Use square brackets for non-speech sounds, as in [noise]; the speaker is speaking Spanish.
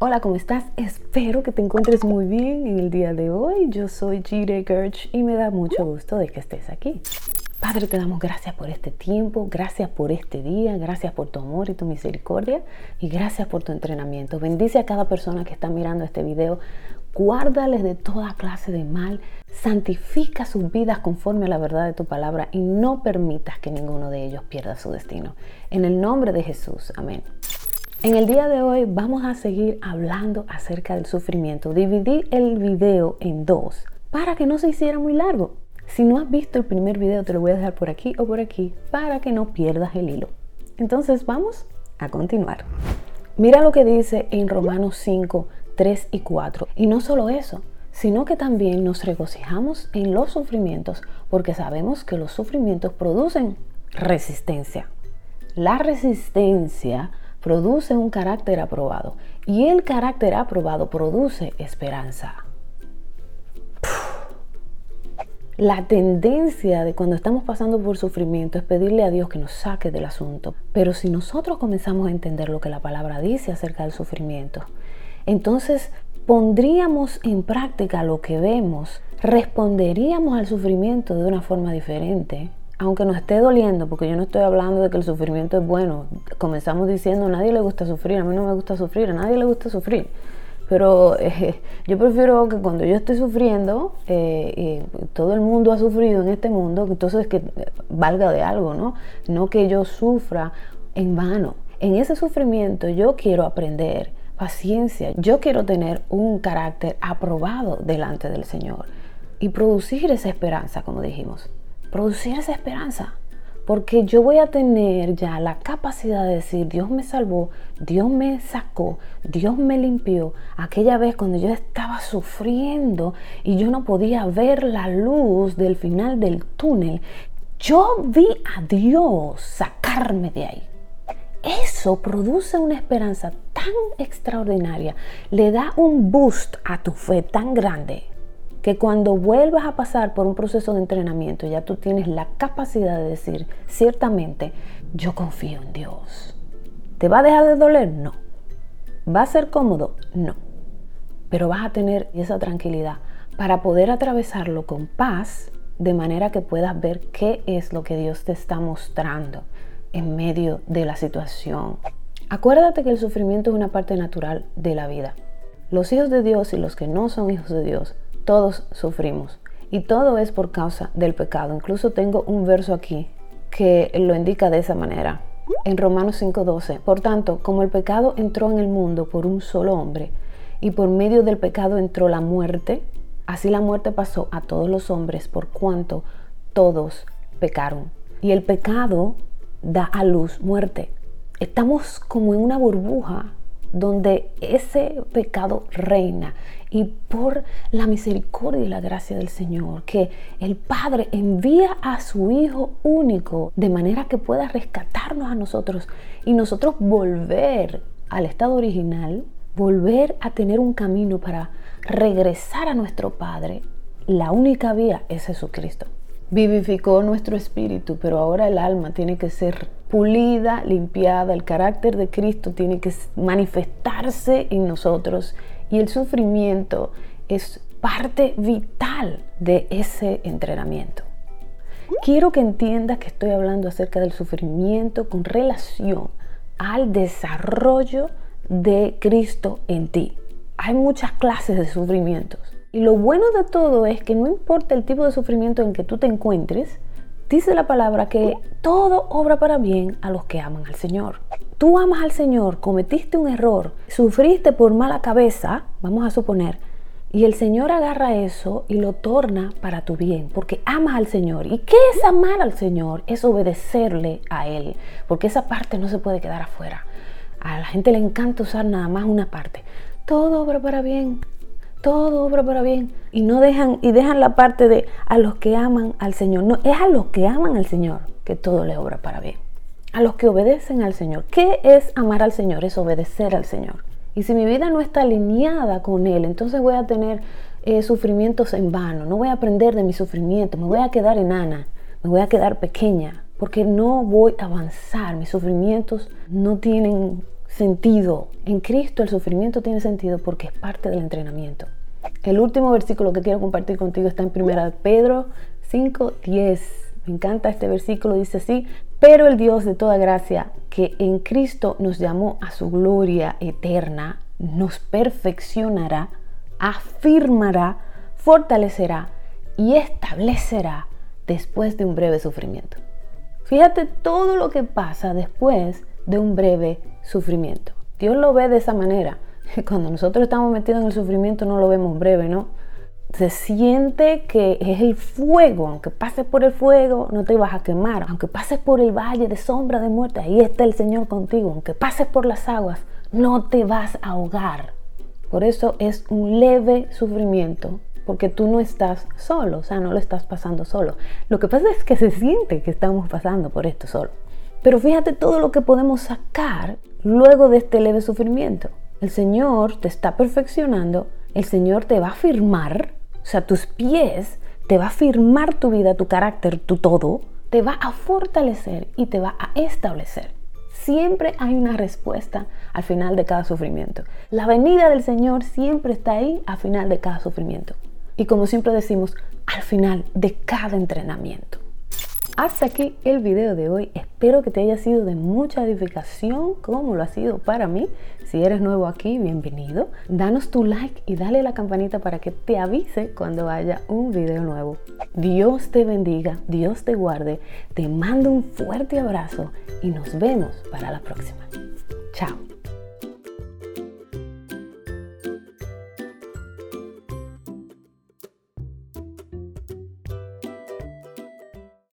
Hola, ¿cómo estás? Espero que te encuentres muy bien en el día de hoy. Yo soy Jire Gerch y me da mucho gusto de que estés aquí. Padre, te damos gracias por este tiempo, gracias por este día, gracias por tu amor y tu misericordia y gracias por tu entrenamiento. Bendice a cada persona que está mirando este video. Guárdales de toda clase de mal, santifica sus vidas conforme a la verdad de tu palabra y no permitas que ninguno de ellos pierda su destino. En el nombre de Jesús, amén. En el día de hoy vamos a seguir hablando acerca del sufrimiento. Dividí el video en dos para que no se hiciera muy largo. Si no has visto el primer video te lo voy a dejar por aquí o por aquí para que no pierdas el hilo. Entonces vamos a continuar. Mira lo que dice en Romanos 5, 3 y 4. Y no solo eso, sino que también nos regocijamos en los sufrimientos porque sabemos que los sufrimientos producen resistencia. La resistencia produce un carácter aprobado y el carácter aprobado produce esperanza. La tendencia de cuando estamos pasando por sufrimiento es pedirle a Dios que nos saque del asunto. Pero si nosotros comenzamos a entender lo que la palabra dice acerca del sufrimiento, entonces pondríamos en práctica lo que vemos, responderíamos al sufrimiento de una forma diferente aunque nos esté doliendo, porque yo no estoy hablando de que el sufrimiento es bueno, comenzamos diciendo a nadie le gusta sufrir, a mí no me gusta sufrir, a nadie le gusta sufrir. Pero eh, [laughs] yo prefiero que cuando yo estoy sufriendo, eh, y todo el mundo ha sufrido en este mundo, entonces que valga de algo, ¿no? No que yo sufra en vano. En ese sufrimiento yo quiero aprender paciencia, yo quiero tener un carácter aprobado delante del Señor y producir esa esperanza, como dijimos producir esa esperanza. Porque yo voy a tener ya la capacidad de decir, Dios me salvó, Dios me sacó, Dios me limpió. Aquella vez cuando yo estaba sufriendo y yo no podía ver la luz del final del túnel, yo vi a Dios sacarme de ahí. Eso produce una esperanza tan extraordinaria, le da un boost a tu fe tan grande que cuando vuelvas a pasar por un proceso de entrenamiento ya tú tienes la capacidad de decir, ciertamente, yo confío en Dios. ¿Te va a dejar de doler? No. ¿Va a ser cómodo? No. Pero vas a tener esa tranquilidad para poder atravesarlo con paz de manera que puedas ver qué es lo que Dios te está mostrando en medio de la situación. Acuérdate que el sufrimiento es una parte natural de la vida. Los hijos de Dios y los que no son hijos de Dios todos sufrimos. Y todo es por causa del pecado. Incluso tengo un verso aquí que lo indica de esa manera. En Romanos 5:12. Por tanto, como el pecado entró en el mundo por un solo hombre, y por medio del pecado entró la muerte, así la muerte pasó a todos los hombres por cuanto todos pecaron. Y el pecado da a luz muerte. Estamos como en una burbuja donde ese pecado reina y por la misericordia y la gracia del Señor, que el Padre envía a su Hijo único de manera que pueda rescatarnos a nosotros y nosotros volver al estado original, volver a tener un camino para regresar a nuestro Padre, la única vía es Jesucristo. Vivificó nuestro espíritu, pero ahora el alma tiene que ser pulida, limpiada, el carácter de Cristo tiene que manifestarse en nosotros y el sufrimiento es parte vital de ese entrenamiento. Quiero que entiendas que estoy hablando acerca del sufrimiento con relación al desarrollo de Cristo en ti. Hay muchas clases de sufrimientos. Y lo bueno de todo es que no importa el tipo de sufrimiento en que tú te encuentres, dice la palabra que todo obra para bien a los que aman al Señor tú amas al Señor, cometiste un error, sufriste por mala cabeza, vamos a suponer, y el Señor agarra eso y lo torna para tu bien, porque amas al Señor. ¿Y qué es amar al Señor? Es obedecerle a Él, porque esa parte no se puede quedar afuera. A la gente le encanta usar nada más una parte. Todo obra para bien, todo obra para bien. Y no dejan, y dejan la parte de a los que aman al Señor. No, es a los que aman al Señor que todo le obra para bien a los que obedecen al Señor. ¿Qué es amar al Señor? Es obedecer al Señor. Y si mi vida no está alineada con Él, entonces voy a tener eh, sufrimientos en vano, no voy a aprender de mi sufrimiento, me voy a quedar enana, me voy a quedar pequeña, porque no voy a avanzar, mis sufrimientos no tienen sentido. En Cristo el sufrimiento tiene sentido porque es parte del entrenamiento. El último versículo que quiero compartir contigo está en 1 Pedro 5:10. Me encanta este versículo, dice así, pero el Dios de toda gracia, que en Cristo nos llamó a su gloria eterna, nos perfeccionará, afirmará, fortalecerá y establecerá después de un breve sufrimiento. Fíjate todo lo que pasa después de un breve sufrimiento. Dios lo ve de esa manera. [laughs] Cuando nosotros estamos metidos en el sufrimiento no lo vemos breve, ¿no? Se siente que es el fuego, aunque pases por el fuego no te vas a quemar, aunque pases por el valle de sombra de muerte, ahí está el Señor contigo, aunque pases por las aguas, no te vas a ahogar. Por eso es un leve sufrimiento, porque tú no estás solo, o sea, no lo estás pasando solo. Lo que pasa es que se siente que estamos pasando por esto solo. Pero fíjate todo lo que podemos sacar luego de este leve sufrimiento. El Señor te está perfeccionando, el Señor te va a firmar, o sea, tus pies, te va a firmar tu vida, tu carácter, tu todo, te va a fortalecer y te va a establecer. Siempre hay una respuesta al final de cada sufrimiento. La venida del Señor siempre está ahí al final de cada sufrimiento. Y como siempre decimos, al final de cada entrenamiento. Hasta aquí el video de hoy. Espero que te haya sido de mucha edificación como lo ha sido para mí. Si eres nuevo aquí, bienvenido. Danos tu like y dale la campanita para que te avise cuando haya un video nuevo. Dios te bendiga, Dios te guarde. Te mando un fuerte abrazo y nos vemos para la próxima. Chao.